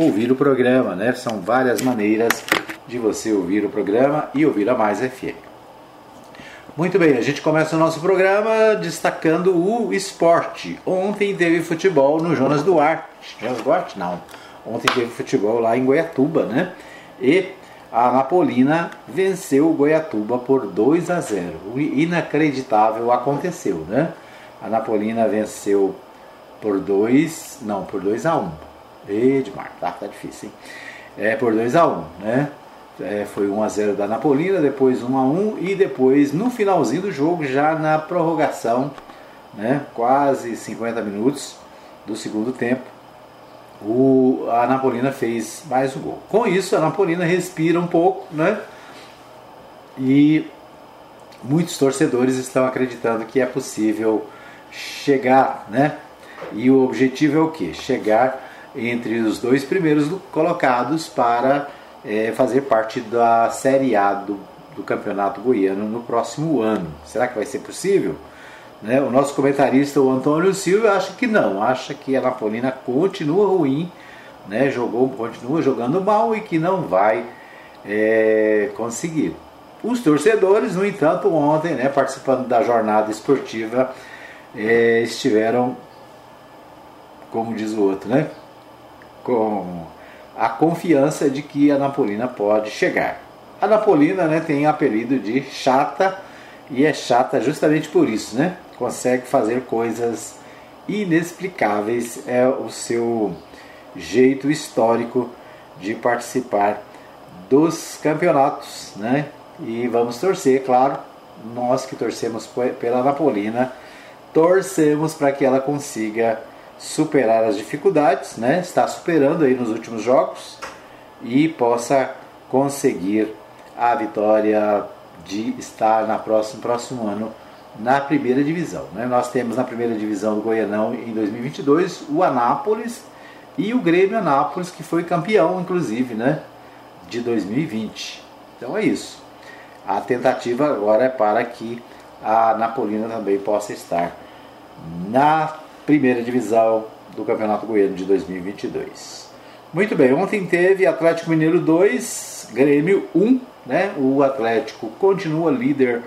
ouvir o programa, né? São várias maneiras de você ouvir o programa e ouvir a Mais FM. Muito bem, a gente começa o nosso programa destacando o esporte. Ontem teve futebol no Jonas Duarte. Jonas Duarte? Não. Ontem teve futebol lá em Goiatuba, né? E a Napolina venceu o Goiatuba por 2 a 0. O inacreditável aconteceu, né? A Napolina venceu por 2, não, por 2 a 1. Edmar, tá, tá difícil, hein? É por 2 a 1, um, né? É, foi 1 a 0 da Napolina, depois 1 a 1 e depois no finalzinho do jogo, já na prorrogação, né, quase 50 minutos do segundo tempo, o, a Napolina fez mais um gol. Com isso, a Napolina respira um pouco, né? E muitos torcedores estão acreditando que é possível chegar, né? E o objetivo é o que? Chegar entre os dois primeiros colocados para é, fazer parte da Série A do, do Campeonato Goiano no próximo ano. Será que vai ser possível? Né? O nosso comentarista, o Antônio Silva, acha que não, acha que a Napolina continua ruim, né? Jogou, continua jogando mal e que não vai é, conseguir. Os torcedores, no entanto, ontem, né, participando da jornada esportiva, é, estiveram, como diz o outro, né, com a confiança de que a Napolina pode chegar. A Napolina né, tem apelido de chata e é chata justamente por isso, né? Consegue fazer coisas inexplicáveis, é o seu jeito histórico de participar dos campeonatos, né? E vamos torcer, claro, nós que torcemos pela Napolina, torcemos para que ela consiga superar as dificuldades, né? Está superando aí nos últimos jogos e possa conseguir a vitória de estar na próximo próximo ano na primeira divisão. Né? Nós temos na primeira divisão do Goianão em 2022 o Anápolis e o Grêmio Anápolis que foi campeão inclusive, né, de 2020. Então é isso. A tentativa agora é para que a Napolina também possa estar na primeira divisão do Campeonato Goiano de 2022. Muito bem, ontem teve Atlético Mineiro 2, Grêmio 1, né? O Atlético continua líder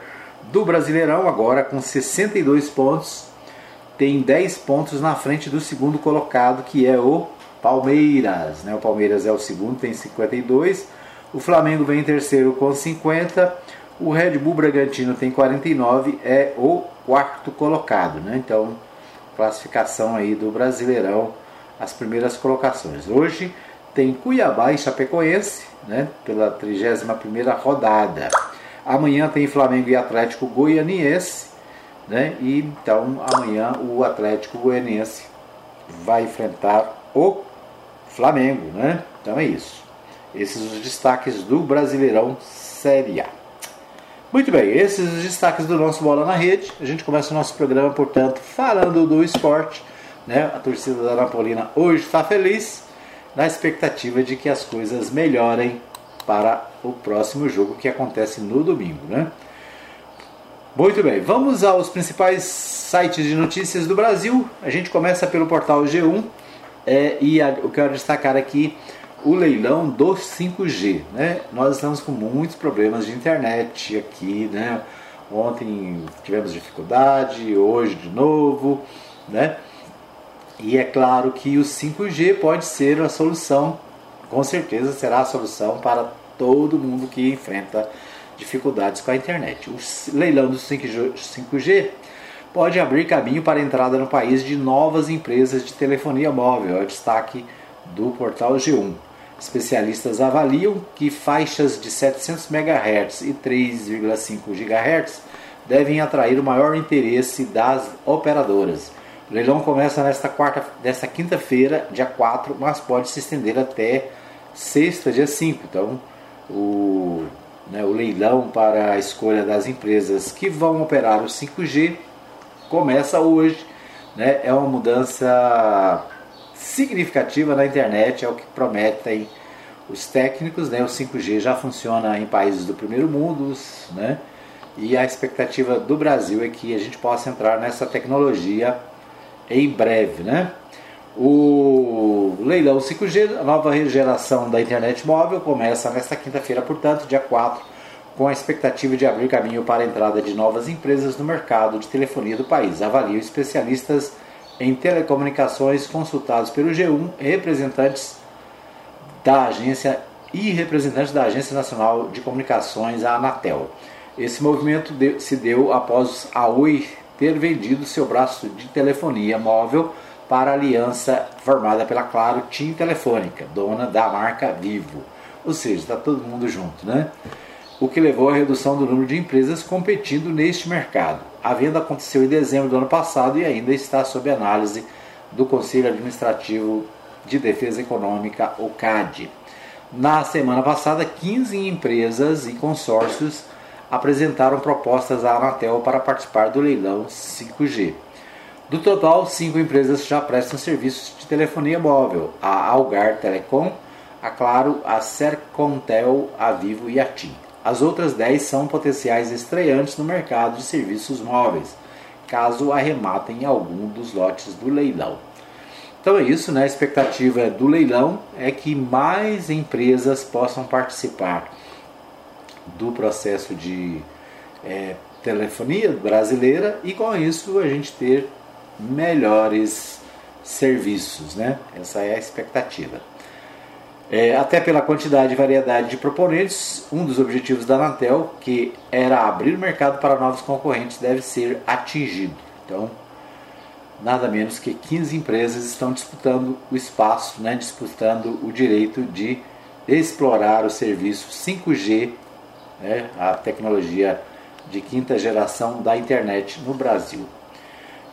do Brasileirão agora com 62 pontos, tem 10 pontos na frente do segundo colocado que é o Palmeiras, né? O Palmeiras é o segundo, tem 52. O Flamengo vem em terceiro com 50. O Red Bull Bragantino tem 49, é o quarto colocado, né? Então, classificação aí do Brasileirão, as primeiras colocações. Hoje tem Cuiabá e Chapecoense, né, pela 31ª rodada. Amanhã tem Flamengo e Atlético Goianiense, né? E então amanhã o Atlético Goianiense vai enfrentar o Flamengo, né? Então é isso. Esses os destaques do Brasileirão Série A. Muito bem, esses os destaques do nosso Bola na Rede. A gente começa o nosso programa, portanto, falando do esporte. Né? A torcida da Napolina hoje está feliz, na expectativa de que as coisas melhorem para o próximo jogo que acontece no domingo. Né? Muito bem, vamos aos principais sites de notícias do Brasil. A gente começa pelo portal G1 é, e a, eu quero destacar aqui o leilão do 5G. Né? Nós estamos com muitos problemas de internet aqui. Né? Ontem tivemos dificuldade, hoje de novo. Né? E é claro que o 5G pode ser a solução, com certeza será a solução para todo mundo que enfrenta dificuldades com a internet. O leilão do 5G pode abrir caminho para a entrada no país de novas empresas de telefonia móvel, é o destaque do portal G1. Especialistas avaliam que faixas de 700 MHz e 3,5 GHz devem atrair o maior interesse das operadoras. O leilão começa nesta, quarta, nesta quinta-feira, dia 4, mas pode se estender até sexta, dia 5. Então, o, né, o leilão para a escolha das empresas que vão operar o 5G começa hoje. Né, é uma mudança significativa na internet, é o que prometem os técnicos. Né? O 5G já funciona em países do primeiro mundo, né? e a expectativa do Brasil é que a gente possa entrar nessa tecnologia em breve. Né? O leilão 5G, a nova geração da internet móvel, começa nesta quinta-feira, portanto, dia 4, com a expectativa de abrir caminho para a entrada de novas empresas no mercado de telefonia do país. Avaliam especialistas em telecomunicações consultados pelo G1, representantes da agência e representantes da Agência Nacional de Comunicações, a Anatel. Esse movimento se deu após a Oi ter vendido seu braço de telefonia móvel para a aliança formada pela Claro TIM Telefônica, dona da marca Vivo. Ou seja, está todo mundo junto, né? O que levou à redução do número de empresas competindo neste mercado. A venda aconteceu em dezembro do ano passado e ainda está sob análise do Conselho Administrativo de Defesa Econômica, o CAD. Na semana passada, 15 empresas e consórcios apresentaram propostas à Anatel para participar do leilão 5G. Do total, cinco empresas já prestam serviços de telefonia móvel: a Algar Telecom, a Claro, a Sercontel, a Vivo e a TIM. As outras 10 são potenciais estreantes no mercado de serviços móveis, caso arrematem algum dos lotes do leilão. Então é isso, né? A expectativa do leilão é que mais empresas possam participar do processo de é, telefonia brasileira e com isso a gente ter melhores serviços, né? Essa é a expectativa. É, até pela quantidade e variedade de proponentes, um dos objetivos da Anatel, que era abrir o mercado para novos concorrentes, deve ser atingido. Então, nada menos que 15 empresas estão disputando o espaço, né, disputando o direito de explorar o serviço 5G, né, a tecnologia de quinta geração da internet no Brasil.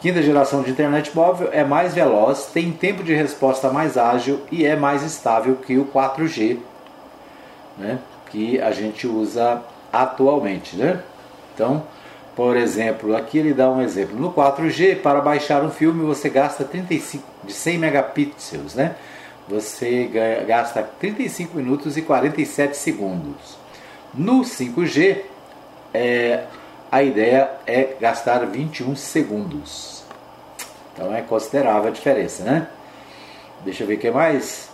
Quinta geração de internet móvel é mais veloz, tem tempo de resposta mais ágil e é mais estável que o 4G, né, que a gente usa atualmente. Né? Então, por exemplo, aqui ele dá um exemplo. No 4G, para baixar um filme, você gasta 35 de 100 megapixels, né? Você gasta 35 minutos e 47 segundos. No 5G, é, a ideia é gastar 21 segundos. Então é considerável a diferença, né? Deixa eu ver o que mais.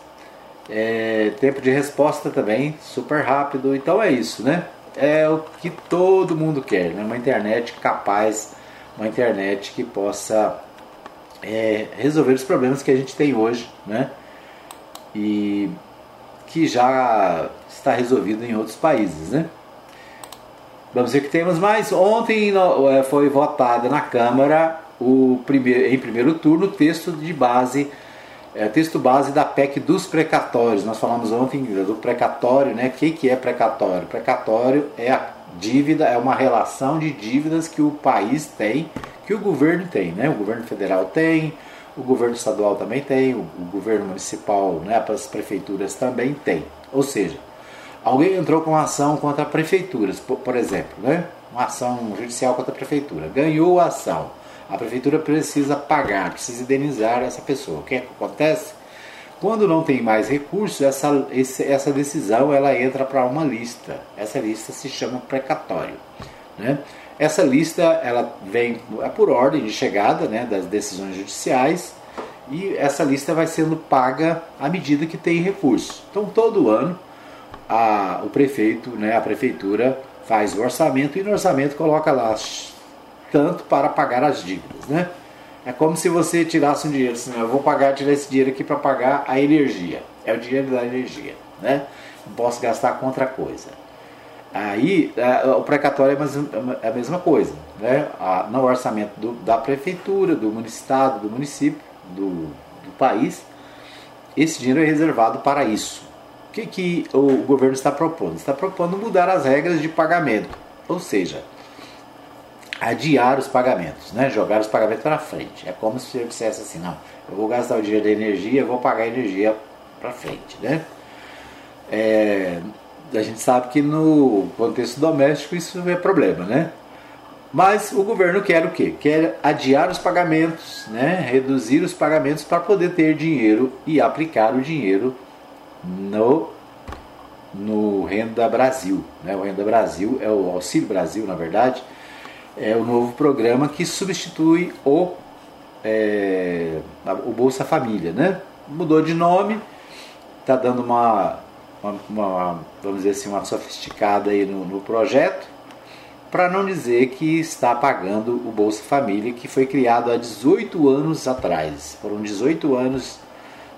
É, tempo de resposta também super rápido. Então é isso, né? é o que todo mundo quer, né? uma internet capaz, uma internet que possa é, resolver os problemas que a gente tem hoje, né? E que já está resolvido em outros países, né? Vamos ver o que temos mais. Ontem é, foi votada na Câmara o primeiro, em primeiro turno o texto de base é, texto base da PEC dos precatórios. Nós falamos ontem do precatório, né? O que, que é precatório? Precatório é a dívida, é uma relação de dívidas que o país tem, que o governo tem, né? O governo federal tem, o governo estadual também tem, o, o governo municipal, né? As prefeituras também tem. Ou seja, alguém entrou com uma ação contra prefeituras, por, por exemplo, né? Uma ação judicial contra a prefeitura, ganhou a ação a prefeitura precisa pagar, precisa indenizar essa pessoa. O que, é que acontece? Quando não tem mais recursos, essa, essa decisão ela entra para uma lista. Essa lista se chama precatório. Né? Essa lista ela vem é por ordem de chegada né, das decisões judiciais e essa lista vai sendo paga à medida que tem recursos. Então todo ano a, o prefeito, né, a prefeitura faz o orçamento e no orçamento coloca lá tanto para pagar as dívidas, né? É como se você tirasse um dinheiro, assim, eu vou pagar, tirar esse dinheiro aqui para pagar a energia. É o dinheiro da energia, né? Não posso gastar com outra coisa. Aí é, o precatório é, é a mesma coisa, né? No orçamento do, da prefeitura, do estado, do município, do, do país, esse dinheiro é reservado para isso. Que, que o governo está propondo? Está propondo mudar as regras de pagamento, ou seja, adiar os pagamentos, né? jogar os pagamentos para frente. É como se eu dissesse assim, não, eu vou gastar o dinheiro da energia, eu vou pagar a energia para frente. Né? É, a gente sabe que no contexto doméstico isso é problema, né? Mas o governo quer o quê? Quer adiar os pagamentos, né? reduzir os pagamentos para poder ter dinheiro e aplicar o dinheiro no, no Renda Brasil. Né? O Renda Brasil é o Auxílio Brasil, na verdade, é o novo programa que substitui o é, o Bolsa Família, né? Mudou de nome, está dando uma, uma, uma, vamos dizer assim, uma sofisticada aí no, no projeto, para não dizer que está pagando o Bolsa Família, que foi criado há 18 anos atrás. Foram 18 anos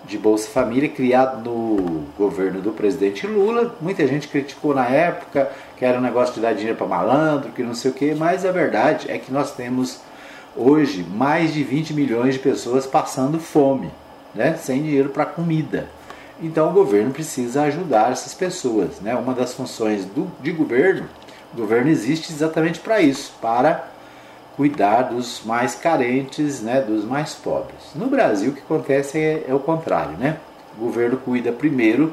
de Bolsa Família criado no governo do presidente Lula. Muita gente criticou na época que era um negócio de dar dinheiro para malandro, que não sei o que, mas a verdade é que nós temos hoje mais de 20 milhões de pessoas passando fome, né? sem dinheiro para comida. Então o governo precisa ajudar essas pessoas. Né? Uma das funções do, de governo, o governo existe exatamente para isso, para cuidar dos mais carentes, né, dos mais pobres. No Brasil o que acontece é, é o contrário, né? O governo cuida primeiro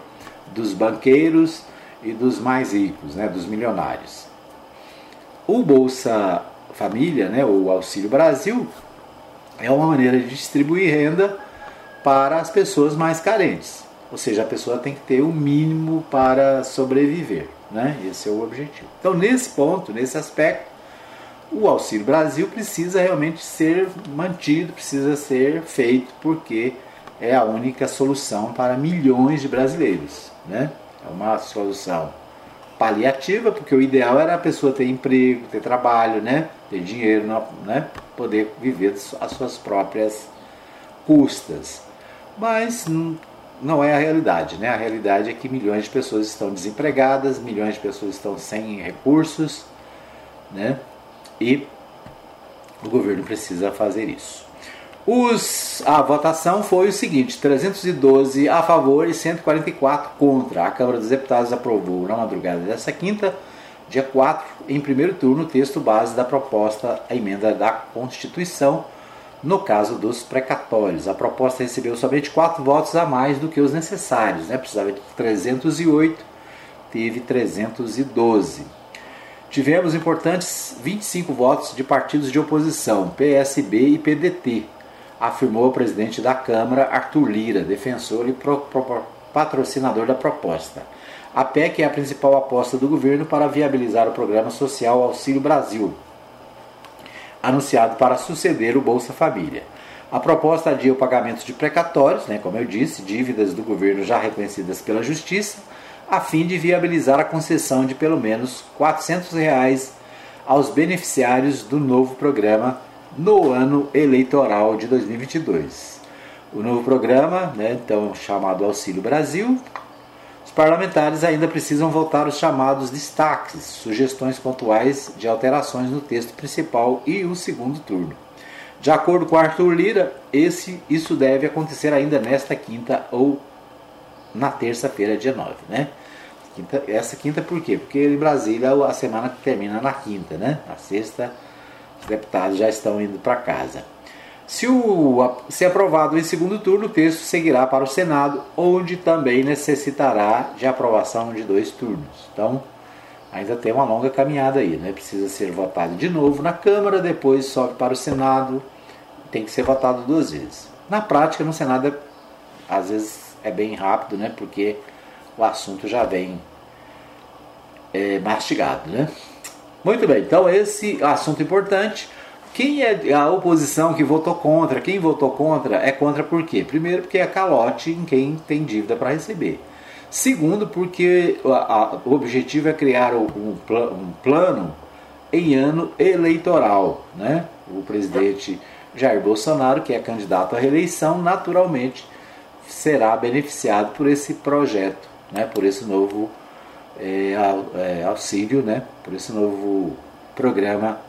dos banqueiros e dos mais ricos, né, dos milionários. O Bolsa Família, né, o Auxílio Brasil, é uma maneira de distribuir renda para as pessoas mais carentes. Ou seja, a pessoa tem que ter o mínimo para sobreviver. Né? Esse é o objetivo. Então, nesse ponto, nesse aspecto, o Auxílio Brasil precisa realmente ser mantido, precisa ser feito, porque é a única solução para milhões de brasileiros. Né? É uma solução paliativa, porque o ideal era a pessoa ter emprego, ter trabalho, né? ter dinheiro, né? poder viver as suas próprias custas. Mas não é a realidade. Né? A realidade é que milhões de pessoas estão desempregadas, milhões de pessoas estão sem recursos, né? E o governo precisa fazer isso. Os, a votação foi o seguinte: 312 a favor e 144 contra. A Câmara dos Deputados aprovou na madrugada dessa quinta, dia 4, em primeiro turno, o texto base da proposta, a emenda da Constituição, no caso dos precatórios. A proposta recebeu somente quatro votos a mais do que os necessários, né? precisava de 308, teve 312. Tivemos importantes 25 votos de partidos de oposição, PSB e PDT, afirmou o presidente da Câmara, Arthur Lira, defensor e pro, pro, patrocinador da proposta. A PEC é a principal aposta do governo para viabilizar o programa social Auxílio Brasil, anunciado para suceder o Bolsa Família. A proposta adia o pagamento de precatórios, né, como eu disse, dívidas do governo já reconhecidas pela Justiça, a fim de viabilizar a concessão de pelo menos 400 reais aos beneficiários do novo programa no ano eleitoral de 2022. O novo programa, né, então chamado Auxílio Brasil, os parlamentares ainda precisam votar os chamados destaques, sugestões pontuais de alterações no texto principal e o segundo turno. De acordo com Arthur Lira, esse, isso deve acontecer ainda nesta quinta ou na terça-feira, dia 9, né? Quinta, essa quinta por quê? Porque em Brasília a semana termina na quinta, né? Na sexta, os deputados já estão indo para casa. Se, o, se aprovado em segundo turno, o texto seguirá para o Senado, onde também necessitará de aprovação de dois turnos. Então, ainda tem uma longa caminhada aí, né? Precisa ser votado de novo na Câmara, depois sobe para o Senado, tem que ser votado duas vezes. Na prática, no Senado, é, às vezes é bem rápido, né? Porque o assunto já vem é, mastigado, né? Muito bem, então esse assunto importante. Quem é a oposição que votou contra? Quem votou contra é contra por quê? Primeiro, porque é calote em quem tem dívida para receber. Segundo, porque a, a, o objetivo é criar um, um plano em ano eleitoral. Né? O presidente Jair Bolsonaro, que é candidato à reeleição, naturalmente será beneficiado por esse projeto, né? por esse novo é, é, auxílio, né? por esse novo programa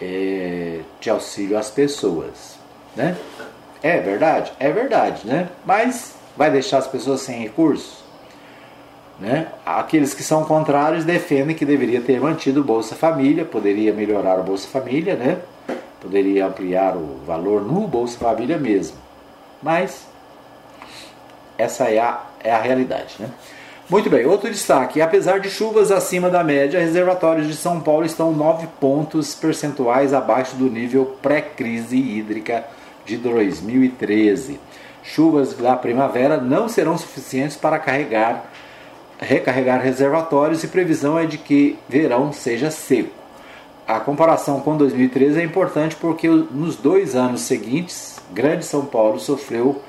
é, de auxílio às pessoas. Né? É verdade? É verdade, né? Mas vai deixar as pessoas sem recursos? Né? Aqueles que são contrários defendem que deveria ter mantido o Bolsa Família, poderia melhorar o Bolsa Família, né? poderia ampliar o valor no Bolsa Família mesmo. Mas essa é a, é a realidade. Né? Muito bem, outro destaque: apesar de chuvas acima da média, reservatórios de São Paulo estão 9 pontos percentuais abaixo do nível pré-crise hídrica de 2013. Chuvas da primavera não serão suficientes para carregar, recarregar reservatórios e previsão é de que verão seja seco. a comparação com 2013 é importante porque nos dois anos seguintes, Grande São Paulo sofreu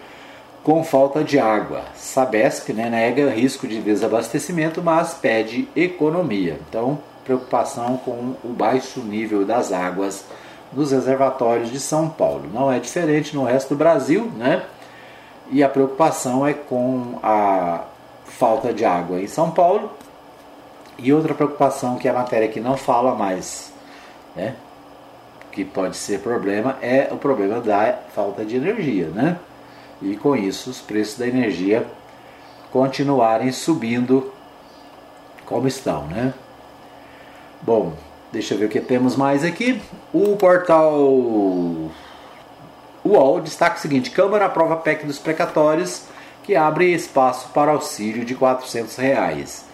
com falta de água. Sabesp né, nega risco de desabastecimento, mas pede economia. Então, preocupação com o baixo nível das águas nos reservatórios de São Paulo. Não é diferente no resto do Brasil, né? E a preocupação é com a falta de água em São Paulo. E outra preocupação que a matéria aqui não fala mais, né? Que pode ser problema é o problema da falta de energia, né? E com isso os preços da energia continuarem subindo como estão, né? Bom, deixa eu ver o que temos mais aqui. O portal UOL destaca o seguinte: Câmara aprova PEC dos precatórios que abre espaço para auxílio de 400 reais.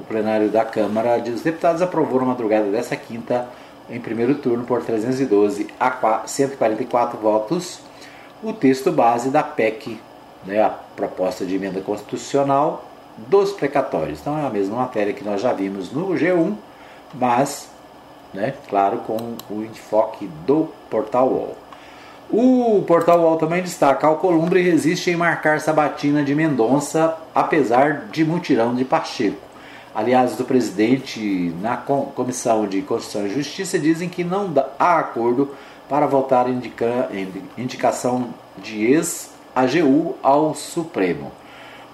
O plenário da Câmara dos Deputados aprovou na madrugada dessa quinta, em primeiro turno, por 312 a 144 votos, o texto base da PEC, né, a proposta de emenda constitucional dos precatórios. Então é a mesma matéria que nós já vimos no G1, mas, né, claro, com o enfoque do Portal UOL. O Portal UOL também destaca: Alcolumbre resiste em marcar sabatina de Mendonça, apesar de mutirão de Pacheco. Aliás, do presidente na Comissão de Constituição e Justiça dizem que não há acordo para votar indica, indicação de ex-AGU ao Supremo.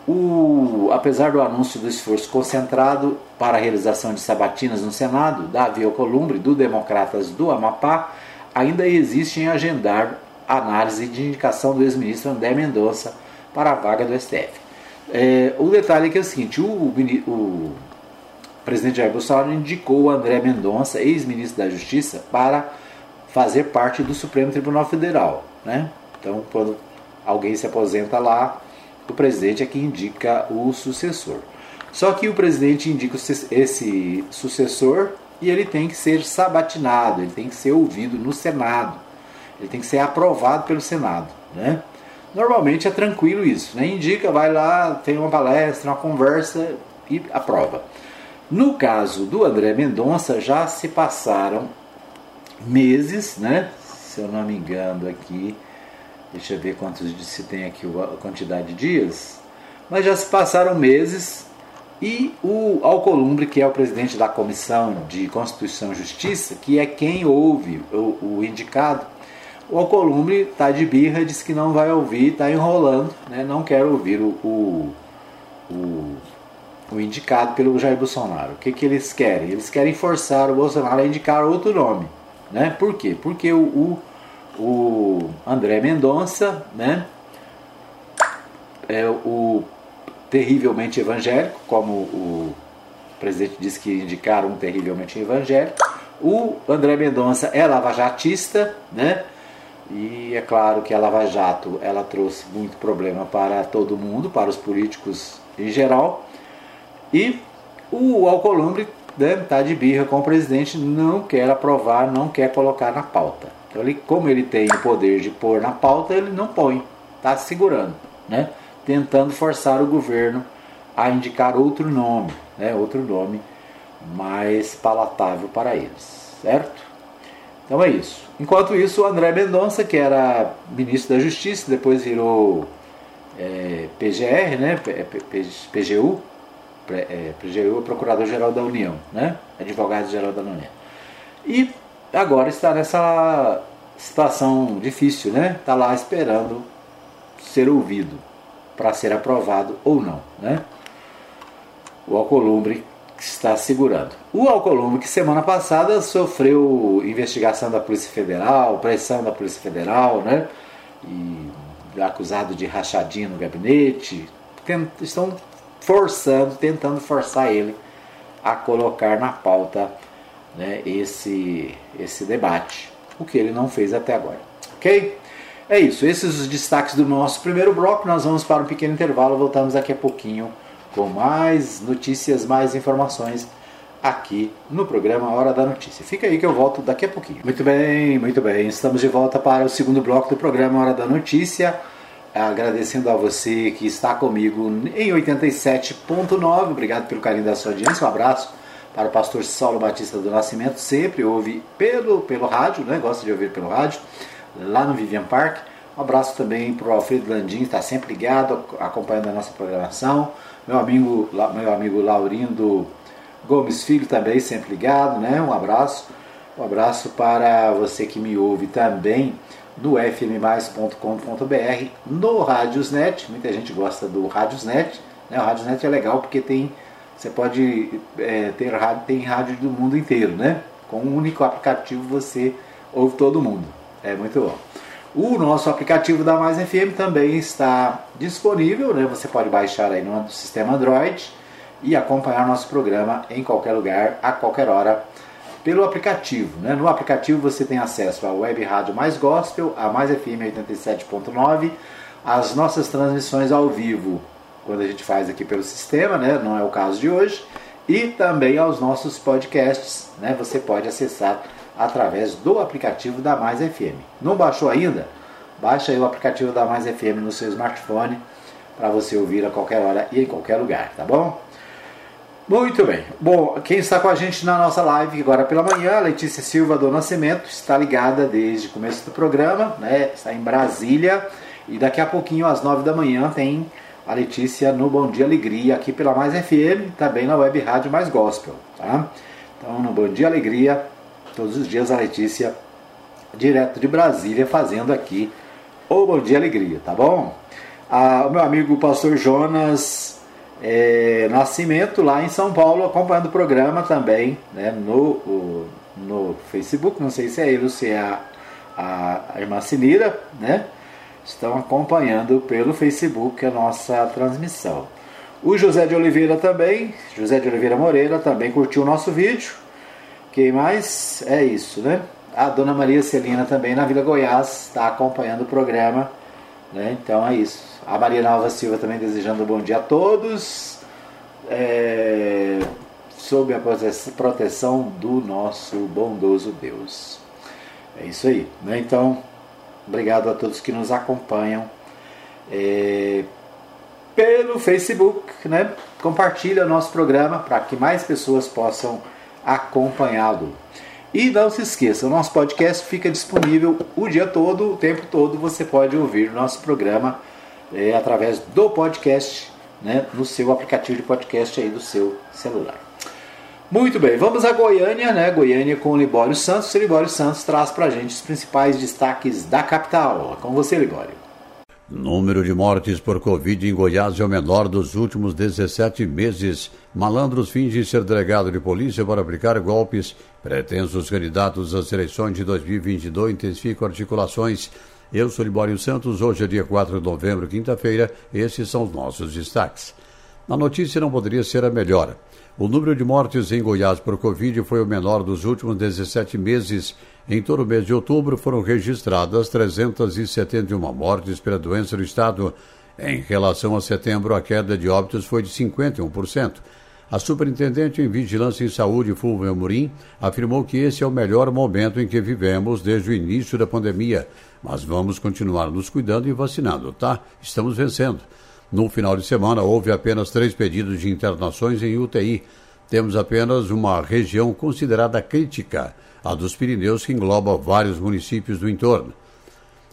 O, apesar do anúncio do esforço concentrado para a realização de sabatinas no Senado, Davi Alcolumbre, do Democratas do Amapá, ainda existe em agendar análise de indicação do ex-ministro André Mendonça para a vaga do STF. É, o detalhe é que é o seguinte: o, o presidente Jair Bolsonaro indicou o André Mendonça, ex-ministro da Justiça, para fazer parte do Supremo Tribunal Federal. Né? Então, quando alguém se aposenta lá, o presidente é que indica o sucessor. Só que o presidente indica esse sucessor e ele tem que ser sabatinado, ele tem que ser ouvido no Senado, ele tem que ser aprovado pelo Senado. Né? Normalmente é tranquilo isso, né? indica, vai lá, tem uma palestra, uma conversa e aprova. No caso do André Mendonça, já se passaram meses, né? se eu não me engano aqui, deixa eu ver quantos se tem aqui a quantidade de dias, mas já se passaram meses e o Alcolumbre, que é o presidente da Comissão de Constituição e Justiça, que é quem ouve o, o indicado, o Alcolumbre está de birra, diz que não vai ouvir, está enrolando, né? não quer ouvir o, o, o, o, indicado pelo Jair Bolsonaro. O que, que eles querem? Eles querem forçar o Bolsonaro a indicar outro nome. Né? Por quê? Porque o, o, o André Mendonça né? é o terrivelmente evangélico, como o presidente disse que indicaram um terrivelmente evangélico. O André Mendonça é lavajatista, né? E é claro que a Lava Jato ela trouxe muito problema para todo mundo, para os políticos em geral. E o Alcolumbre né, tá de birra com o presidente, não quer aprovar, não quer colocar na pauta. Então, ele, como ele tem o poder de pôr na pauta, ele não põe, está segurando, né? tentando forçar o governo a indicar outro nome, né? outro nome mais palatável para eles, certo? Então é isso. Enquanto isso, o André Mendonça, que era ministro da Justiça, depois virou é, PGR, né? PGU, PGU é Procurador-Geral da União, né? Advogado-Geral da União. E agora está nessa situação difícil, né? Está lá esperando ser ouvido para ser aprovado ou não, né? O Alcolumbre está segurando. O Alcolumbre, que semana passada sofreu investigação da Polícia Federal, pressão da Polícia Federal, né? E acusado de rachadinha no gabinete, estão forçando, tentando forçar ele a colocar na pauta né, esse, esse debate, o que ele não fez até agora. Ok? É isso, esses os destaques do nosso primeiro bloco. Nós vamos para um pequeno intervalo, voltamos daqui a pouquinho com mais notícias, mais informações aqui no programa Hora da Notícia. Fica aí que eu volto daqui a pouquinho. Muito bem, muito bem. Estamos de volta para o segundo bloco do programa Hora da Notícia. Agradecendo a você que está comigo em 87.9. Obrigado pelo carinho da sua audiência. Um abraço para o pastor Saulo Batista do Nascimento, sempre ouve pelo, pelo rádio, né? gosta de ouvir pelo rádio, lá no Vivian Park. Um abraço também para o Alfredo Landim, está sempre ligado, acompanhando a nossa programação. Meu amigo, meu amigo Laurindo Gomes Filho também, sempre ligado, né? Um abraço. Um abraço para você que me ouve também no fmmais.com.br, no Radiosnet. Muita gente gosta do Radiosnet. Né? O Radiosnet é legal porque tem você pode é, ter rádio, tem rádio do mundo inteiro, né? Com um único aplicativo você ouve todo mundo. É muito bom. O nosso aplicativo da Mais FM também está disponível, né? Você pode baixar aí no sistema Android e acompanhar nosso programa em qualquer lugar, a qualquer hora, pelo aplicativo. Né? No aplicativo você tem acesso à Web Rádio Mais Gospel, a Mais FM 87.9, as nossas transmissões ao vivo quando a gente faz aqui pelo sistema, né? não é o caso de hoje, e também aos nossos podcasts, né? você pode acessar através do aplicativo da Mais FM. Não baixou ainda? Baixa aí o aplicativo da Mais FM no seu smartphone para você ouvir a qualquer hora e em qualquer lugar, tá bom? Muito bem. Bom, quem está com a gente na nossa live agora pela manhã, Letícia Silva do Nascimento, está ligada desde o começo do programa, né? Está em Brasília e daqui a pouquinho às nove da manhã tem a Letícia no Bom Dia Alegria, aqui pela Mais FM, também na Web Rádio Mais Gospel. Tá? Então, no Bom Dia Alegria, todos os dias a Letícia, direto de Brasília, fazendo aqui o Bom Dia Alegria, tá bom? Ah, o meu amigo pastor Jonas é, Nascimento, lá em São Paulo, acompanhando o programa também né, no, no Facebook, não sei se é ele ou se é a, a, a irmã Sinira, né? estão acompanhando pelo Facebook a nossa transmissão. O José de Oliveira também, José de Oliveira Moreira também curtiu o nosso vídeo. Quem mais? É isso, né? A dona Maria Celina também na Vila Goiás está acompanhando o programa. Né? Então é isso. A Maria Nova Silva também desejando um bom dia a todos. É, sob a proteção do nosso bondoso Deus. É isso aí. Né? Então, Obrigado a todos que nos acompanham é, pelo Facebook, né? Compartilha o nosso programa para que mais pessoas possam acompanhá-lo. E não se esqueça, o nosso podcast fica disponível o dia todo, o tempo todo. Você pode ouvir o nosso programa é, através do podcast, né, no seu aplicativo de podcast aí do seu celular. Muito bem, vamos a Goiânia, né? Goiânia com o Libório Santos. O Libório Santos traz para a gente os principais destaques da capital. Com você, Libório. Número de mortes por Covid em Goiás é o menor dos últimos 17 meses. Malandros fingem ser delegado de polícia para aplicar golpes. Pretensos candidatos às eleições de 2022 intensificam articulações. Eu sou Libório Santos, hoje é dia 4 de novembro, quinta-feira. Esses são os nossos destaques. A notícia não poderia ser a melhor. O número de mortes em Goiás por Covid foi o menor dos últimos 17 meses. Em todo o mês de outubro foram registradas 371 mortes pela doença no estado. Em relação a setembro, a queda de óbitos foi de 51%. A superintendente em Vigilância em Saúde, Fulvio Amorim, afirmou que esse é o melhor momento em que vivemos desde o início da pandemia. Mas vamos continuar nos cuidando e vacinando, tá? Estamos vencendo. No final de semana, houve apenas três pedidos de internações em UTI. Temos apenas uma região considerada crítica, a dos Pirineus, que engloba vários municípios do entorno.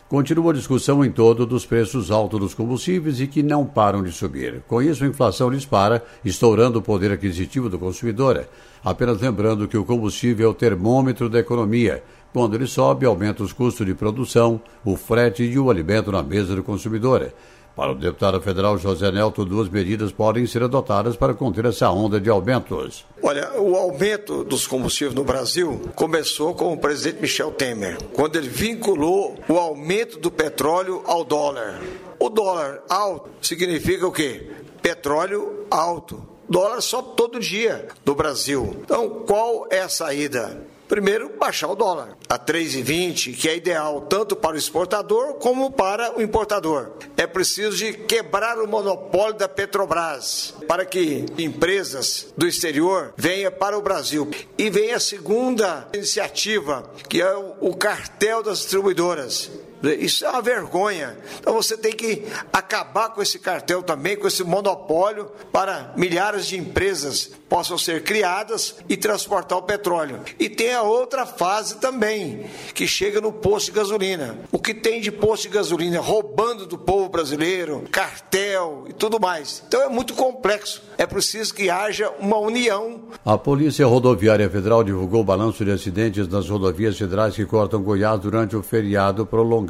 Continua a discussão em torno dos preços altos dos combustíveis e que não param de subir. Com isso, a inflação dispara, estourando o poder aquisitivo do consumidor. Apenas lembrando que o combustível é o termômetro da economia. Quando ele sobe, aumenta os custos de produção, o frete e o alimento na mesa do consumidor. Para o deputado federal José Nelto, duas medidas podem ser adotadas para conter essa onda de aumentos. Olha, o aumento dos combustíveis no Brasil começou com o presidente Michel Temer, quando ele vinculou o aumento do petróleo ao dólar. O dólar alto significa o quê? Petróleo alto. Dólar sobe todo dia no Brasil. Então, qual é a saída? Primeiro, baixar o dólar a 3,20, que é ideal tanto para o exportador como para o importador. É preciso de quebrar o monopólio da Petrobras para que empresas do exterior venham para o Brasil. E vem a segunda iniciativa, que é o cartel das distribuidoras Isso é uma vergonha. Então você tem que acabar com esse cartel também, com esse monopólio, para milhares de empresas possam ser criadas e transportar o petróleo. E tem a outra fase também, que chega no posto de gasolina. O que tem de posto de gasolina roubando do povo brasileiro, cartel e tudo mais. Então é muito complexo. É preciso que haja uma união. A Polícia Rodoviária Federal divulgou o balanço de acidentes nas rodovias federais que cortam Goiás durante o feriado prolongado.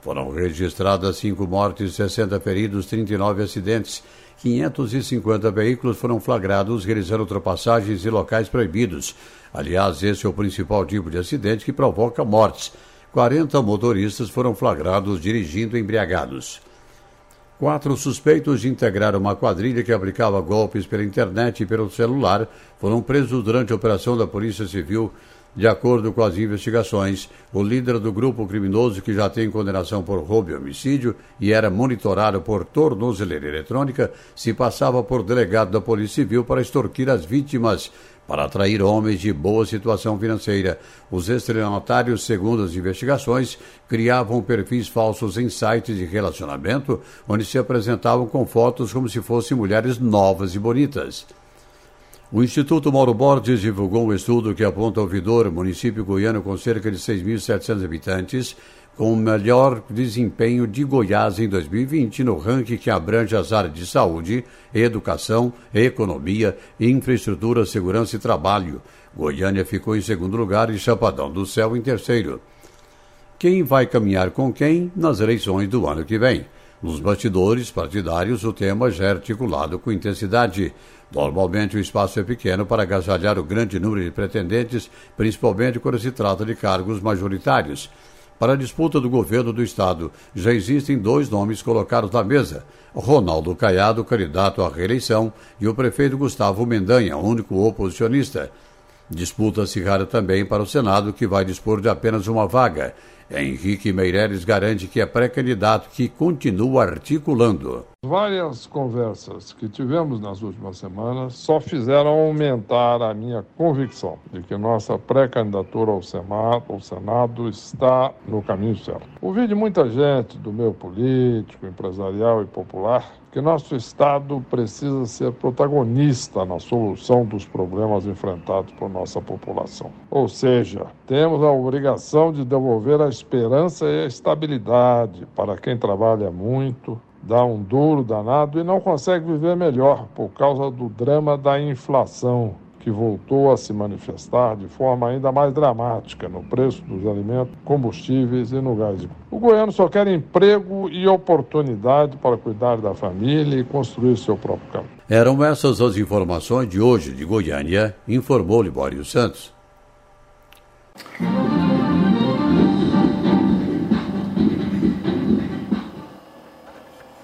Foram registradas cinco mortes, 60 feridos, 39 acidentes. 550 veículos foram flagrados realizando ultrapassagens em locais proibidos. Aliás, esse é o principal tipo de acidente que provoca mortes. 40 motoristas foram flagrados dirigindo embriagados. Quatro suspeitos de integrar uma quadrilha que aplicava golpes pela internet e pelo celular foram presos durante a operação da Polícia Civil de acordo com as investigações, o líder do grupo criminoso que já tem condenação por roubo e homicídio e era monitorado por tornozeleira eletrônica se passava por delegado da Polícia Civil para extorquir as vítimas, para atrair homens de boa situação financeira. Os estelionatários, segundo as investigações, criavam perfis falsos em sites de relacionamento, onde se apresentavam com fotos como se fossem mulheres novas e bonitas. O Instituto Mauro Borges divulgou um estudo que aponta o Vidor, município goiano com cerca de 6.700 habitantes, com o melhor desempenho de Goiás em 2020 no ranking que abrange as áreas de saúde, educação, economia, infraestrutura, segurança e trabalho. Goiânia ficou em segundo lugar e Chapadão do Céu em terceiro. Quem vai caminhar com quem nas eleições do ano que vem? Nos bastidores partidários, o tema já é articulado com intensidade. Normalmente o espaço é pequeno para agasalhar o grande número de pretendentes, principalmente quando se trata de cargos majoritários. Para a disputa do governo do Estado, já existem dois nomes colocados na mesa: Ronaldo Caiado, candidato à reeleição, e o prefeito Gustavo Mendanha, único oposicionista. Disputa acirrada também para o Senado, que vai dispor de apenas uma vaga. Henrique Meireles garante que é pré-candidato que continua articulando. Várias conversas que tivemos nas últimas semanas só fizeram aumentar a minha convicção de que nossa pré-candidatura ao Senado, ao Senado está no caminho certo. Ouvi de muita gente do meio político, empresarial e popular que nosso Estado precisa ser protagonista na solução dos problemas enfrentados por nossa população. Ou seja, temos a obrigação de devolver a esperança e a estabilidade para quem trabalha muito, dá um duro danado e não consegue viver melhor por causa do drama da inflação que voltou a se manifestar de forma ainda mais dramática no preço dos alimentos, combustíveis e no gás. O goiano só quer emprego e oportunidade para cuidar da família e construir seu próprio campo. Eram essas as informações de hoje de Goiânia, informou Libório Santos.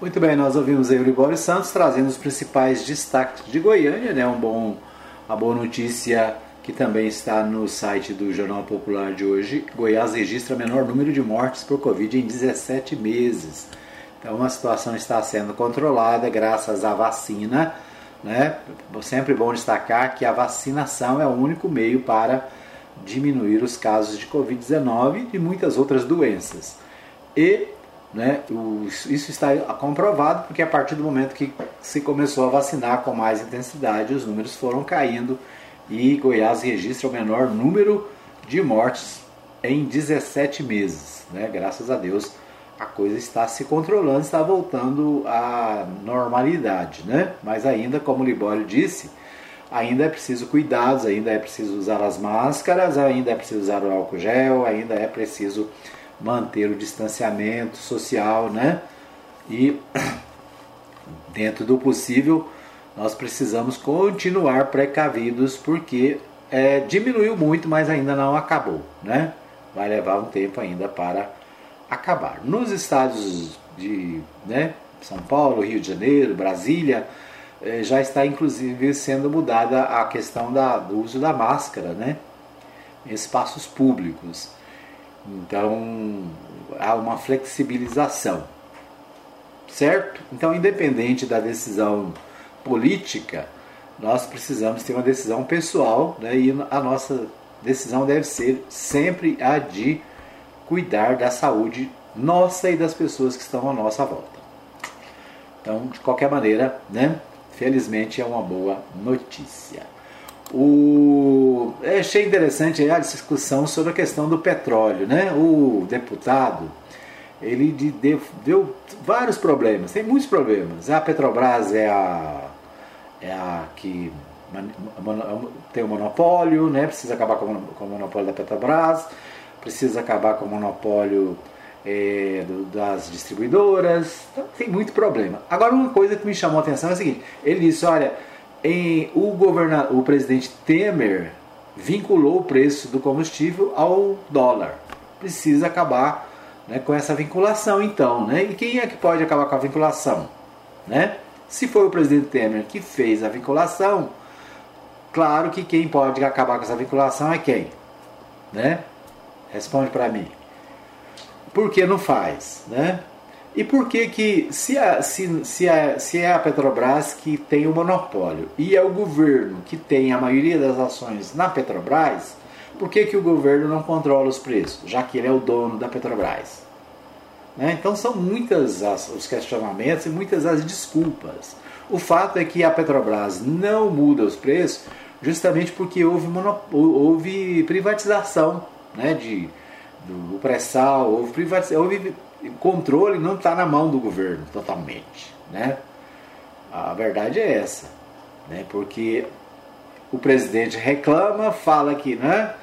Muito bem, nós ouvimos o Libório Santos trazendo os principais destaques de Goiânia, né? Um bom a boa notícia que também está no site do Jornal Popular de hoje, Goiás registra menor número de mortes por Covid em 17 meses. Então a situação está sendo controlada graças à vacina. Né? Sempre bom destacar que a vacinação é o único meio para diminuir os casos de Covid-19 e muitas outras doenças. E né, isso está comprovado porque a partir do momento que se começou a vacinar com mais intensidade, os números foram caindo e Goiás registra o menor número de mortes em 17 meses. Né? Graças a Deus a coisa está se controlando, está voltando à normalidade. Né? Mas ainda, como o Libório disse, ainda é preciso cuidados, ainda é preciso usar as máscaras, ainda é preciso usar o álcool gel, ainda é preciso manter o distanciamento social, né? E dentro do possível, nós precisamos continuar precavidos porque é, diminuiu muito, mas ainda não acabou, né? Vai levar um tempo ainda para acabar. Nos estados de né, São Paulo, Rio de Janeiro, Brasília, é, já está inclusive sendo mudada a questão da, do uso da máscara, né? Em espaços públicos. Então há uma flexibilização, certo? Então, independente da decisão política, nós precisamos ter uma decisão pessoal né? e a nossa decisão deve ser sempre a de cuidar da saúde nossa e das pessoas que estão à nossa volta. Então, de qualquer maneira, né? Felizmente é uma boa notícia. O... Eu achei interessante a discussão sobre a questão do petróleo. Né? O deputado ele deu, vários problemas, tem muitos problemas. A Petrobras é a, é a que tem o monopólio, né? precisa acabar com o monopólio da Petrobras, precisa acabar com o monopólio é, do, das distribuidoras, então, tem muito problema. Agora, uma coisa que me chamou a atenção é a seguinte: ele disse, olha, em, o, governador, o presidente Temer vinculou o preço do combustível ao dólar. Precisa acabar né, com essa vinculação, então. Né? E quem é que pode acabar com a vinculação? Né? Se foi o presidente Temer que fez a vinculação, claro que quem pode acabar com essa vinculação é quem? Né? Responde para mim. Por que não faz? Né? E por que que, se, a, se, se, a, se é a Petrobras que tem o monopólio e é o governo que tem a maioria das ações na Petrobras, por que, que o governo não controla os preços, já que ele é o dono da Petrobras? Né? Então são muitas as, os questionamentos e muitas as desculpas. O fato é que a Petrobras não muda os preços justamente porque houve, houve privatização né, de, do pré-sal, houve, houve o controle não está na mão do governo totalmente. Né? A verdade é essa. Né? Porque o presidente reclama, fala que, né,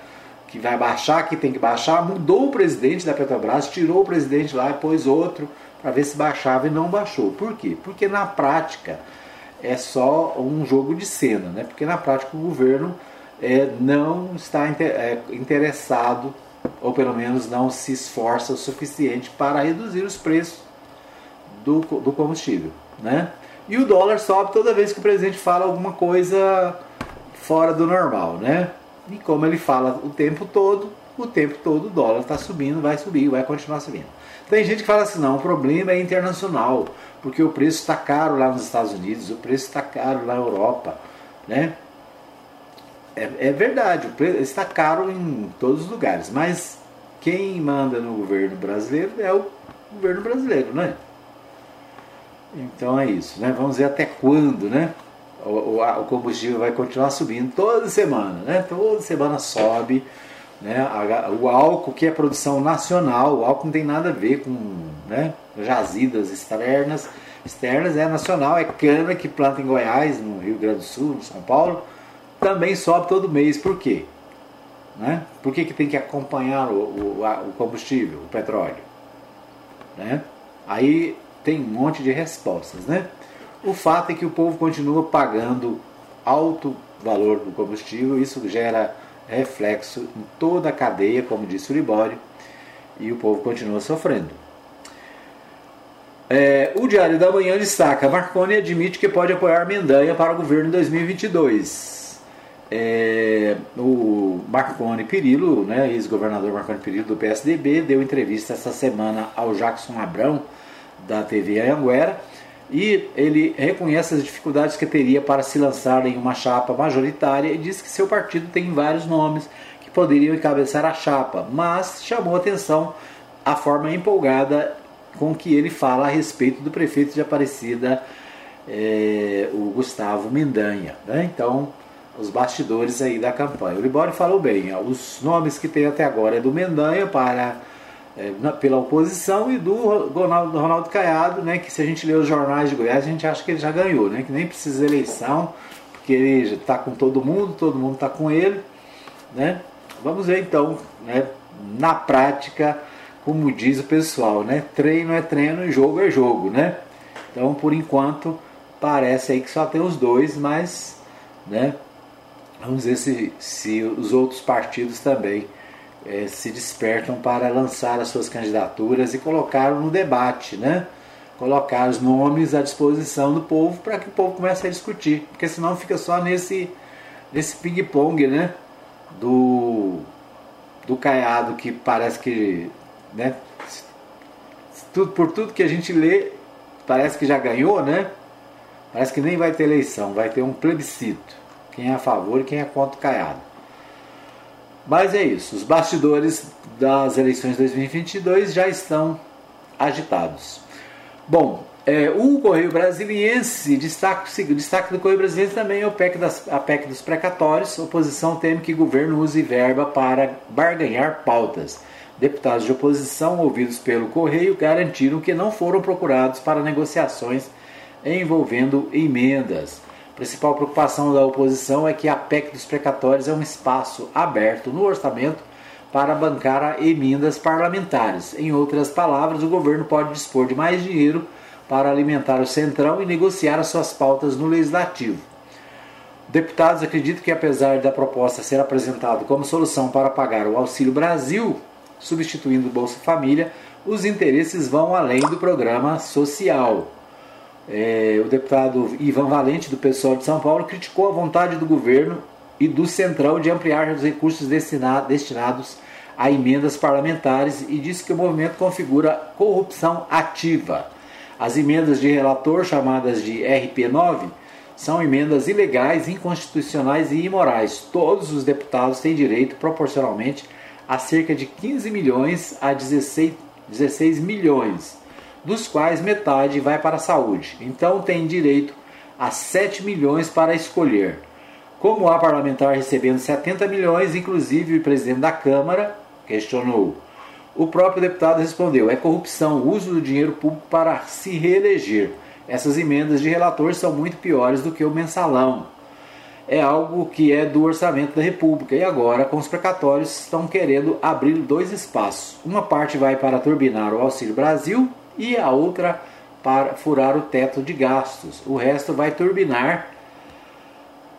que vai baixar, que tem que baixar, mudou o presidente da Petrobras, tirou o presidente lá e pôs outro para ver se baixava e não baixou. Por quê? Porque na prática é só um jogo de cena, né? porque na prática o governo é, não está é, interessado ou pelo menos não se esforça o suficiente para reduzir os preços do, do combustível. Né? E o dólar sobe toda vez que o presidente fala alguma coisa fora do normal. Né? E como ele fala o tempo todo, o tempo todo o dólar está subindo, vai subir, vai continuar subindo. Tem gente que fala assim, não, o problema é internacional, porque o preço está caro lá nos Estados Unidos, o preço está caro lá na Europa, né? É, é verdade, o preço está caro em todos os lugares, mas quem manda no governo brasileiro é o governo brasileiro, né? Então é isso, né? Vamos ver até quando, né? O, o, combustível vai continuar subindo toda semana, né? Toda semana sobe, né? O álcool que é produção nacional, o álcool não tem nada a ver com, né? Jazidas externas, externas é nacional, é cana que planta em Goiás, no Rio Grande do Sul, no São Paulo também sobe todo mês. Por quê? Né? Por que, que tem que acompanhar o, o, o combustível, o petróleo? Né? Aí tem um monte de respostas. Né? O fato é que o povo continua pagando alto valor do combustível, isso gera reflexo em toda a cadeia, como disse o Libório, e o povo continua sofrendo. É, o Diário da Manhã destaca: Marconi admite que pode apoiar Mendanha para o governo em 2022. É, o Marconi Perillo, né, ex-governador Marconi Perillo do PSDB, deu entrevista essa semana ao Jackson Abrão, da TV Anhanguera, e ele reconhece as dificuldades que teria para se lançar em uma chapa majoritária e diz que seu partido tem vários nomes que poderiam encabeçar a chapa, mas chamou atenção a forma empolgada com que ele fala a respeito do prefeito de Aparecida, é, o Gustavo Mendanha. Né? Então, os bastidores aí da campanha. O Libório falou bem, os nomes que tem até agora é do Mendanha para é, na, pela oposição e do Ronaldo, Ronaldo Caiado, né, que se a gente ler os jornais de Goiás, a gente acha que ele já ganhou, né, que nem precisa de eleição, porque ele está com todo mundo, todo mundo está com ele. Né? Vamos ver então, né, na prática, como diz o pessoal, né, treino é treino, jogo é jogo. Né? Então, por enquanto, parece aí que só tem os dois, mas né, Vamos ver se, se os outros partidos também é, se despertam para lançar as suas candidaturas e colocar no debate, né? Colocar os nomes à disposição do povo para que o povo comece a discutir, porque senão fica só nesse, nesse ping-pong, né? Do, do caiado que parece que, né? Tudo, por tudo que a gente lê, parece que já ganhou, né? Parece que nem vai ter eleição, vai ter um plebiscito quem é a favor e quem é contra o Caiado. Mas é isso, os bastidores das eleições de 2022 já estão agitados. Bom, é, o Correio Brasiliense, destaque, destaque do Correio Brasiliense também é o PEC das, a PEC dos precatórios. Oposição teme que governo use verba para barganhar pautas. Deputados de oposição, ouvidos pelo Correio, garantiram que não foram procurados para negociações envolvendo emendas. A principal preocupação da oposição é que a PEC dos precatórios é um espaço aberto no orçamento para bancar emendas parlamentares. Em outras palavras, o governo pode dispor de mais dinheiro para alimentar o Centrão e negociar as suas pautas no Legislativo. Deputados acreditam que, apesar da proposta ser apresentada como solução para pagar o Auxílio Brasil, substituindo o Bolsa Família, os interesses vão além do programa social. É, o deputado Ivan Valente, do PSOL de São Paulo, criticou a vontade do governo e do Centrão de ampliar os recursos destinados a emendas parlamentares e disse que o movimento configura corrupção ativa. As emendas de relator, chamadas de RP9, são emendas ilegais, inconstitucionais e imorais. Todos os deputados têm direito, proporcionalmente, a cerca de 15 milhões a 16, 16 milhões, dos quais metade vai para a saúde. Então tem direito a 7 milhões para escolher. Como há parlamentar recebendo 70 milhões, inclusive o presidente da Câmara questionou o próprio deputado respondeu: é corrupção, uso do dinheiro público para se reeleger. Essas emendas de relator são muito piores do que o mensalão. É algo que é do orçamento da República. E agora, com os precatórios, estão querendo abrir dois espaços. Uma parte vai para turbinar o Auxílio Brasil e a outra para furar o teto de gastos. O resto vai turbinar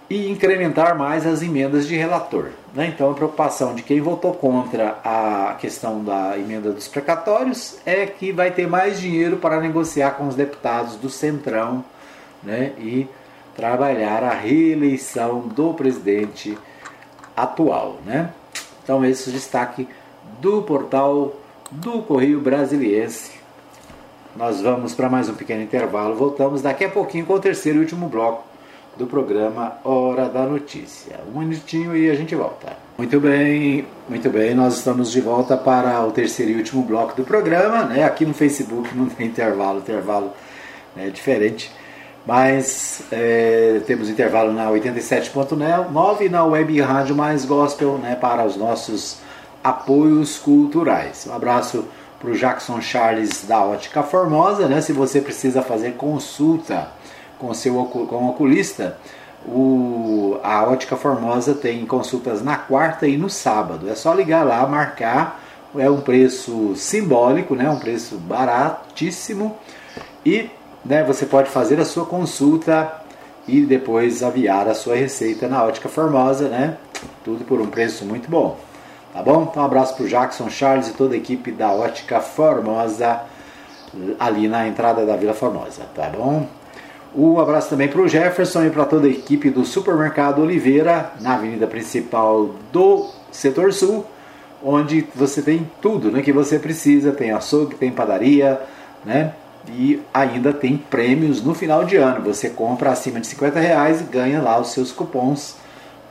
e incrementar mais as emendas de relator. Né? Então, a preocupação de quem votou contra a questão da emenda dos precatórios é que vai ter mais dinheiro para negociar com os deputados do Centrão né? e trabalhar a reeleição do presidente atual. Né? Então, esse é o destaque do portal do Correio Brasiliense. Nós vamos para mais um pequeno intervalo. Voltamos daqui a pouquinho com o terceiro e último bloco do programa Hora da Notícia. Um minutinho e a gente volta. Muito bem, muito bem, nós estamos de volta para o terceiro e último bloco do programa. Né? Aqui no Facebook não tem intervalo, intervalo é diferente. Mas é, temos intervalo na 87.9 e na web rádio mais gospel né, para os nossos apoios culturais. Um abraço para o Jackson Charles da Ótica Formosa. Né? Se você precisa fazer consulta com seu com o oculista, o, a Ótica Formosa tem consultas na quarta e no sábado. É só ligar lá, marcar. É um preço simbólico, né? um preço baratíssimo. E né, você pode fazer a sua consulta e depois aviar a sua receita na Ótica Formosa, né? Tudo por um preço muito bom. Tá bom? Então um abraço para o Jackson Charles e toda a equipe da Ótica Formosa ali na entrada da Vila Formosa, tá bom? Um abraço também para o Jefferson e para toda a equipe do Supermercado Oliveira, na avenida principal do Setor Sul, onde você tem tudo né, que você precisa: tem açougue, tem padaria, né? E ainda tem prêmios no final de ano. Você compra acima de 50 reais e ganha lá os seus cupons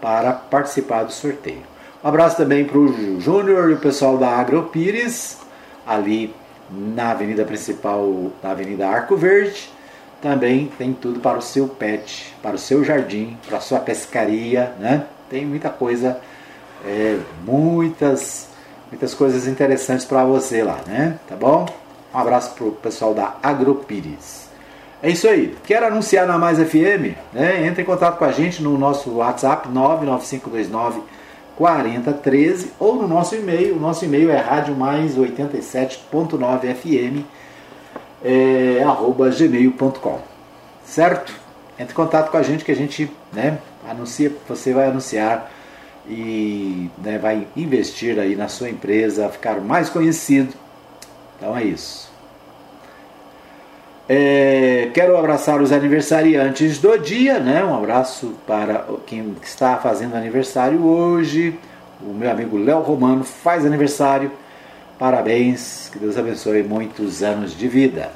para participar do sorteio. Um abraço também para o Júnior e o pessoal da Agropires, ali na avenida principal, na Avenida Arco Verde também tem tudo para o seu pet, para o seu jardim, para a sua pescaria, né? Tem muita coisa, é, muitas, muitas coisas interessantes para você lá, né? Tá bom? Um abraço para o pessoal da Agropires. É isso aí. Quer anunciar na Mais FM? Né? Entre em contato com a gente no nosso WhatsApp 99529 4013 ou no nosso e-mail. O nosso e-mail é rádio mais 87.9 FM é, arroba gmail.com. Certo? Entre em contato com a gente que a gente né, anuncia, você vai anunciar e né, vai investir aí na sua empresa, ficar mais conhecido. Então é isso. É, quero abraçar os aniversariantes do dia, né? Um abraço para quem está fazendo aniversário hoje. O meu amigo Léo Romano faz aniversário. Parabéns, que Deus abençoe muitos anos de vida.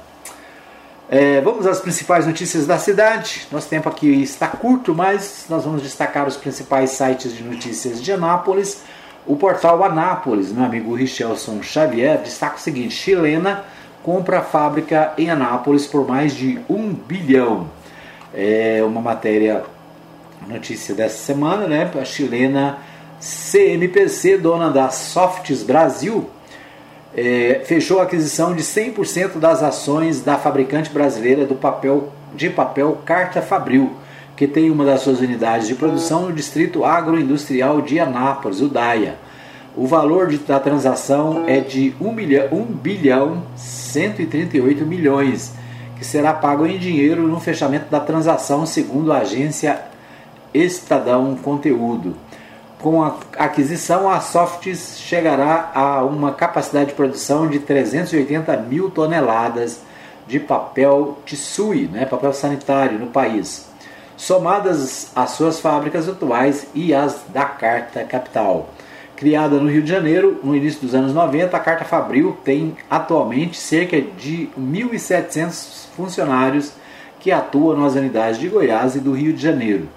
É, vamos às principais notícias da cidade. Nosso tempo aqui está curto, mas nós vamos destacar os principais sites de notícias de Anápolis. O portal Anápolis, meu amigo Richelson Xavier, destaca o seguinte: chilena compra a fábrica em Anápolis por mais de um bilhão. É uma matéria, notícia dessa semana, né? A chilena CMPC, dona da Softs Brasil, é, fechou a aquisição de 100% das ações da fabricante brasileira do papel de papel Carta Fabril, que tem uma das suas unidades de produção no distrito agroindustrial de Anápolis, o DAIA. O valor de, da transação é de 1 bilhão, 1 bilhão 138 milhões, que será pago em dinheiro no fechamento da transação, segundo a agência Estadão Conteúdo. Com a aquisição, a Softs chegará a uma capacidade de produção de 380 mil toneladas de papel tissue, né, papel sanitário no país, somadas às suas fábricas atuais e às da Carta Capital. Criada no Rio de Janeiro no início dos anos 90, a Carta Fabril tem atualmente cerca de 1.700 funcionários que atuam nas unidades de Goiás e do Rio de Janeiro.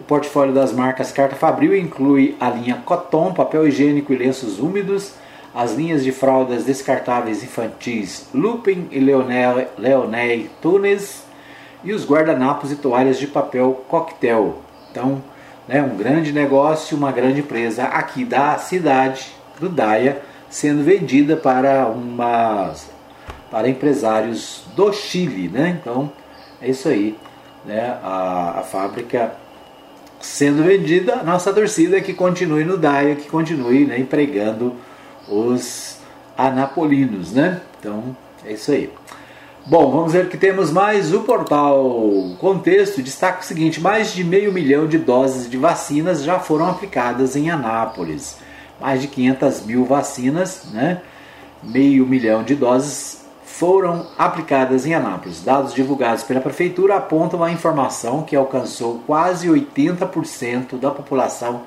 O portfólio das marcas Carta Fabril inclui a linha Coton, papel higiênico e lenços úmidos, as linhas de fraldas descartáveis infantis Lupin e Leonel, Leonel Tunes e os guardanapos e toalhas de papel coquetel. Então, né, um grande negócio, uma grande empresa aqui da cidade do Daia, sendo vendida para uma para empresários do Chile, né? Então, é isso aí, né? A, a fábrica sendo vendida, a nossa torcida é que continue no DAIA, que continue né, empregando os anapolinos, né? Então é isso aí. Bom, vamos ver que temos mais o portal Contexto destaca o seguinte: mais de meio milhão de doses de vacinas já foram aplicadas em Anápolis. Mais de 500 mil vacinas, né? Meio milhão de doses foram aplicadas em Anápolis. Dados divulgados pela Prefeitura apontam a informação que alcançou quase 80% da população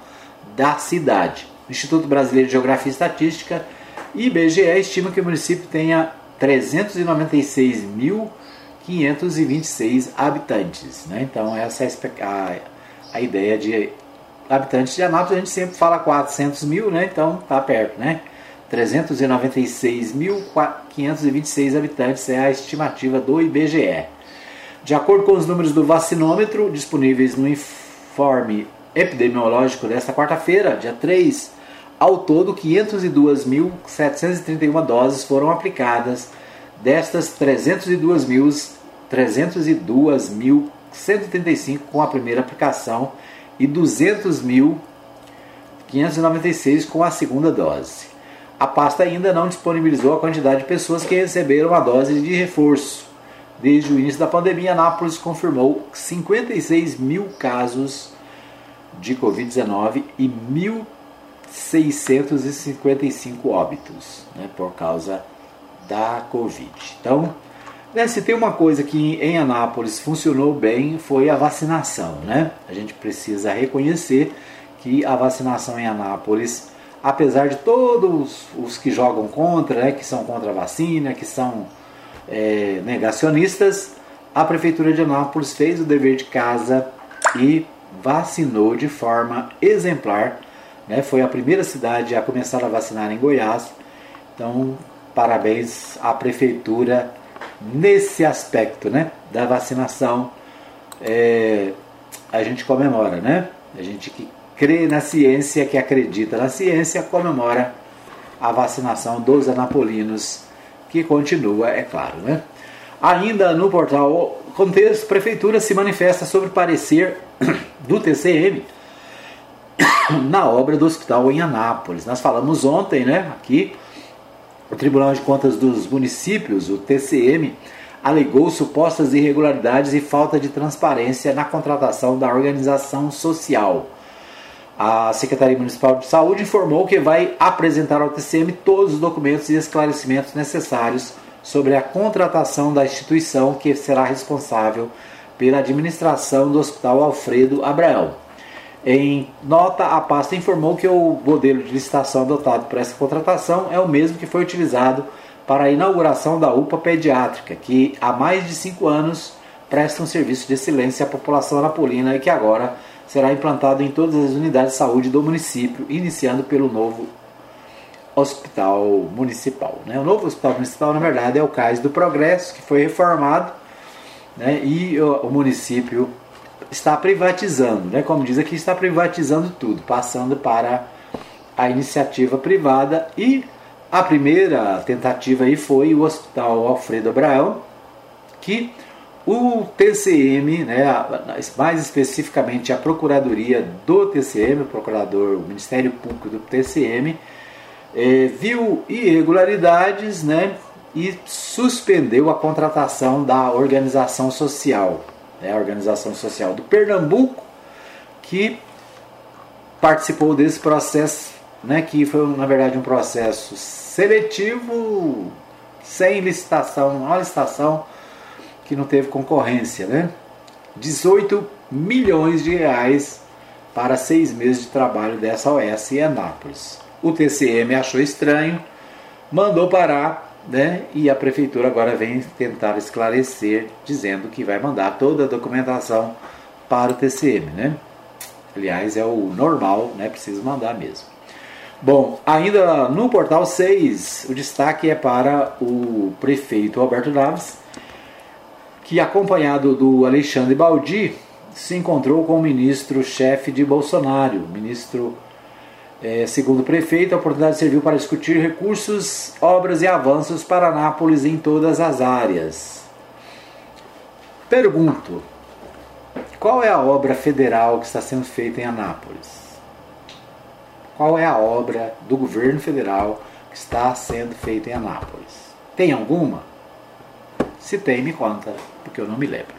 da cidade. O Instituto Brasileiro de Geografia e Estatística, IBGE, estima que o município tenha 396.526 habitantes. Né? Então, essa é a, a ideia de habitantes de Anápolis. A gente sempre fala 400 mil, né? então está perto. Né? 396.526 habitantes é a estimativa do IBGE. De acordo com os números do vacinômetro disponíveis no informe epidemiológico desta quarta-feira, dia 3, ao todo 502.731 doses foram aplicadas. Destas, 302.302.135 com a primeira aplicação e 200.596 com a segunda dose a pasta ainda não disponibilizou a quantidade de pessoas que receberam a dose de reforço. Desde o início da pandemia, Anápolis confirmou 56 mil casos de Covid-19 e 1.655 óbitos né, por causa da Covid. Então, né, se tem uma coisa que em Anápolis funcionou bem foi a vacinação. Né? A gente precisa reconhecer que a vacinação em Anápolis apesar de todos os que jogam contra, né, que são contra a vacina, que são é, negacionistas, a Prefeitura de Anápolis fez o dever de casa e vacinou de forma exemplar. Né, foi a primeira cidade a começar a vacinar em Goiás. Então, parabéns à Prefeitura nesse aspecto né, da vacinação. É, a gente comemora, né? A gente que crê na ciência, que acredita na ciência, comemora a vacinação dos anapolinos, que continua, é claro. Né? Ainda no portal Contexto, Prefeitura se manifesta sobre parecer do TCM na obra do hospital em Anápolis. Nós falamos ontem, né, aqui, o Tribunal de Contas dos Municípios, o TCM, alegou supostas irregularidades e falta de transparência na contratação da organização social a Secretaria Municipal de Saúde informou que vai apresentar ao TCM todos os documentos e esclarecimentos necessários sobre a contratação da instituição que será responsável pela administração do Hospital Alfredo Abraão. Em nota, a pasta informou que o modelo de licitação adotado para essa contratação é o mesmo que foi utilizado para a inauguração da UPA pediátrica, que há mais de cinco anos presta um serviço de excelência à população anapolina e que agora será implantado em todas as unidades de saúde do município, iniciando pelo novo hospital municipal. Né? O novo hospital municipal, na verdade, é o Cais do Progresso, que foi reformado né? e o, o município está privatizando, né? como diz aqui, está privatizando tudo, passando para a iniciativa privada e a primeira tentativa aí foi o Hospital Alfredo Abraão, que o TCM, né, mais especificamente a Procuradoria do TCM, o Procurador, o Ministério Público do TCM, é, viu irregularidades né, e suspendeu a contratação da organização social, né, a organização social do Pernambuco, que participou desse processo, né, que foi na verdade um processo seletivo, sem licitação, uma licitação que não teve concorrência, né? 18 milhões de reais para seis meses de trabalho dessa OS em Anápolis. O TCM achou estranho, mandou parar, né? E a prefeitura agora vem tentar esclarecer, dizendo que vai mandar toda a documentação para o TCM, né? Aliás, é o normal, né? Precisa mandar mesmo. Bom, ainda no portal 6, o destaque é para o prefeito Alberto Naves, que, acompanhado do Alexandre Baldi, se encontrou com o ministro-chefe de Bolsonaro. Ministro, é, segundo o prefeito, a oportunidade serviu para discutir recursos, obras e avanços para Anápolis em todas as áreas. Pergunto: qual é a obra federal que está sendo feita em Anápolis? Qual é a obra do governo federal que está sendo feita em Anápolis? Tem alguma? Se tem, me conta, porque eu não me lembro.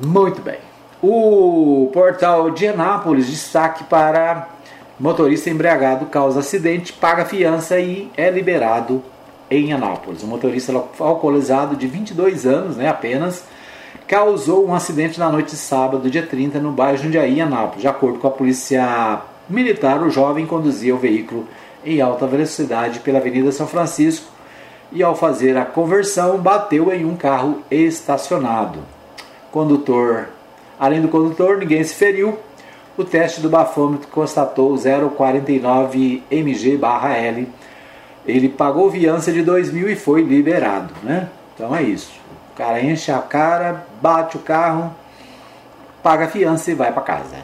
Muito bem. O portal de Anápolis destaque para motorista embriagado causa acidente, paga fiança e é liberado em Anápolis. O motorista alcoolizado de 22 anos, né, apenas, causou um acidente na noite de sábado, dia 30, no bairro Jundiaí, Anápolis. De acordo com a polícia militar, o jovem conduzia o veículo em alta velocidade pela Avenida São Francisco e, ao fazer a conversão, bateu em um carro estacionado. Condutor, além do condutor, ninguém se feriu. O teste do bafômetro constatou 0,49 mg/L. Ele pagou fiança de 2 mil e foi liberado, né? Então é isso. O cara enche a cara, bate o carro, paga a fiança e vai para casa.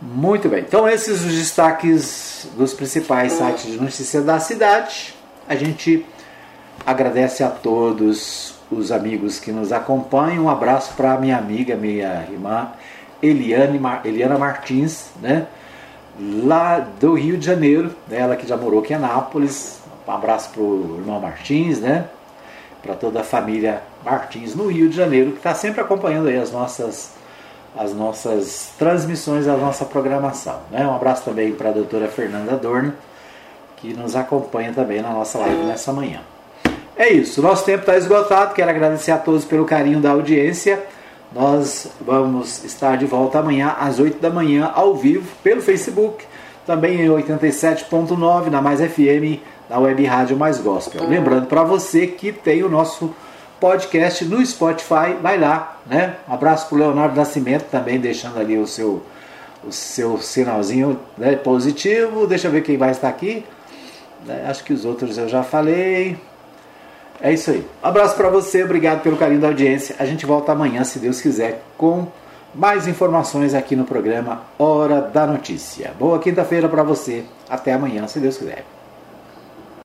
Muito bem. Então esses os destaques dos principais sites de notícias da cidade. A gente agradece a todos os amigos que nos acompanham. Um abraço para minha amiga, minha irmã Eliane, Eliana Martins, né? lá do Rio de Janeiro, né? ela que já morou aqui em Anápolis. Um abraço para o irmão Martins, né? para toda a família Martins no Rio de Janeiro, que está sempre acompanhando aí as nossas, as nossas transmissões, a nossa programação. Né? Um abraço também para a doutora Fernanda Dorno que nos acompanha também na nossa live nessa manhã. É isso, nosso tempo está esgotado. Quero agradecer a todos pelo carinho da audiência. Nós vamos estar de volta amanhã às 8 da manhã ao vivo pelo Facebook, também em 87.9 na Mais FM, na Web Rádio Mais Gospel. Lembrando para você que tem o nosso podcast no Spotify, vai lá, né? Um abraço para o Leonardo Nascimento também deixando ali o seu o seu sinalzinho né, positivo. Deixa eu ver quem vai estar aqui. Né? Acho que os outros eu já falei. É isso aí. Um abraço para você, obrigado pelo carinho da audiência. A gente volta amanhã, se Deus quiser, com mais informações aqui no programa Hora da Notícia. Boa quinta-feira para você. Até amanhã, se Deus quiser.